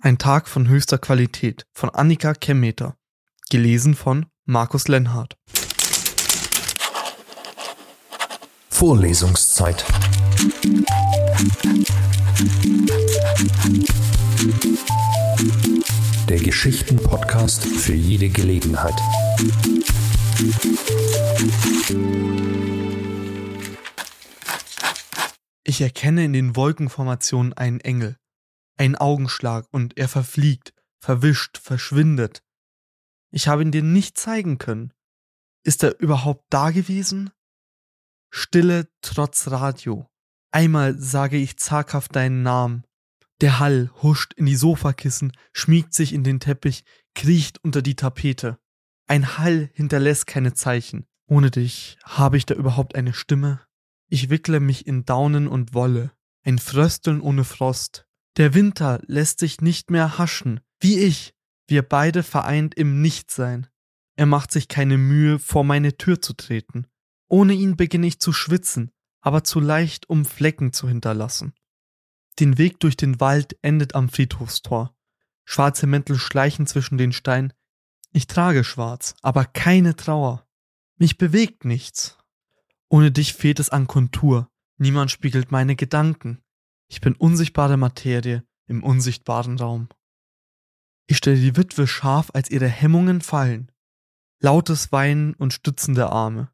Ein Tag von höchster Qualität von Annika Kemmeter. Gelesen von Markus Lenhardt. Vorlesungszeit. Der Geschichten-Podcast für jede Gelegenheit. Ich erkenne in den Wolkenformationen einen Engel. Ein Augenschlag und er verfliegt, verwischt, verschwindet. Ich habe ihn dir nicht zeigen können. Ist er überhaupt da gewesen? Stille trotz Radio. Einmal sage ich zaghaft deinen Namen. Der Hall huscht in die Sofakissen, schmiegt sich in den Teppich, kriecht unter die Tapete. Ein Hall hinterlässt keine Zeichen. Ohne dich habe ich da überhaupt eine Stimme? Ich wickle mich in Daunen und Wolle, ein Frösteln ohne Frost. Der Winter lässt sich nicht mehr haschen, wie ich, wir beide vereint im Nichtsein. Er macht sich keine Mühe, vor meine Tür zu treten. Ohne ihn beginne ich zu schwitzen, aber zu leicht, um Flecken zu hinterlassen. Den Weg durch den Wald endet am Friedhofstor. Schwarze Mäntel schleichen zwischen den Steinen. Ich trage schwarz, aber keine Trauer. Mich bewegt nichts, ohne dich fehlt es an Kontur. Niemand spiegelt meine Gedanken. Ich bin unsichtbare Materie im unsichtbaren Raum. Ich stelle die Witwe scharf, als ihre Hemmungen fallen. Lautes Weinen und stützende Arme.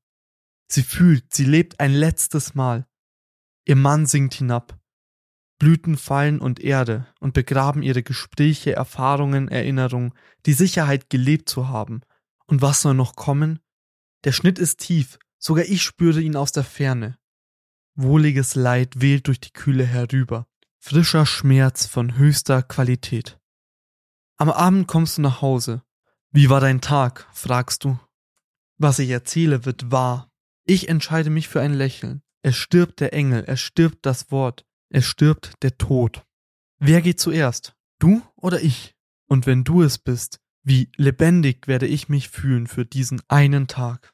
Sie fühlt, sie lebt ein letztes Mal. Ihr Mann sinkt hinab. Blüten fallen und Erde und begraben ihre Gespräche, Erfahrungen, Erinnerungen, die Sicherheit gelebt zu haben. Und was soll noch kommen? Der Schnitt ist tief, Sogar ich spüre ihn aus der Ferne. Wohliges Leid wählt durch die Kühle herüber. Frischer Schmerz von höchster Qualität. Am Abend kommst du nach Hause. Wie war dein Tag? fragst du. Was ich erzähle, wird wahr. Ich entscheide mich für ein Lächeln. Es stirbt der Engel, es stirbt das Wort, es stirbt der Tod. Wer geht zuerst? Du oder ich? Und wenn du es bist, wie lebendig werde ich mich fühlen für diesen einen Tag.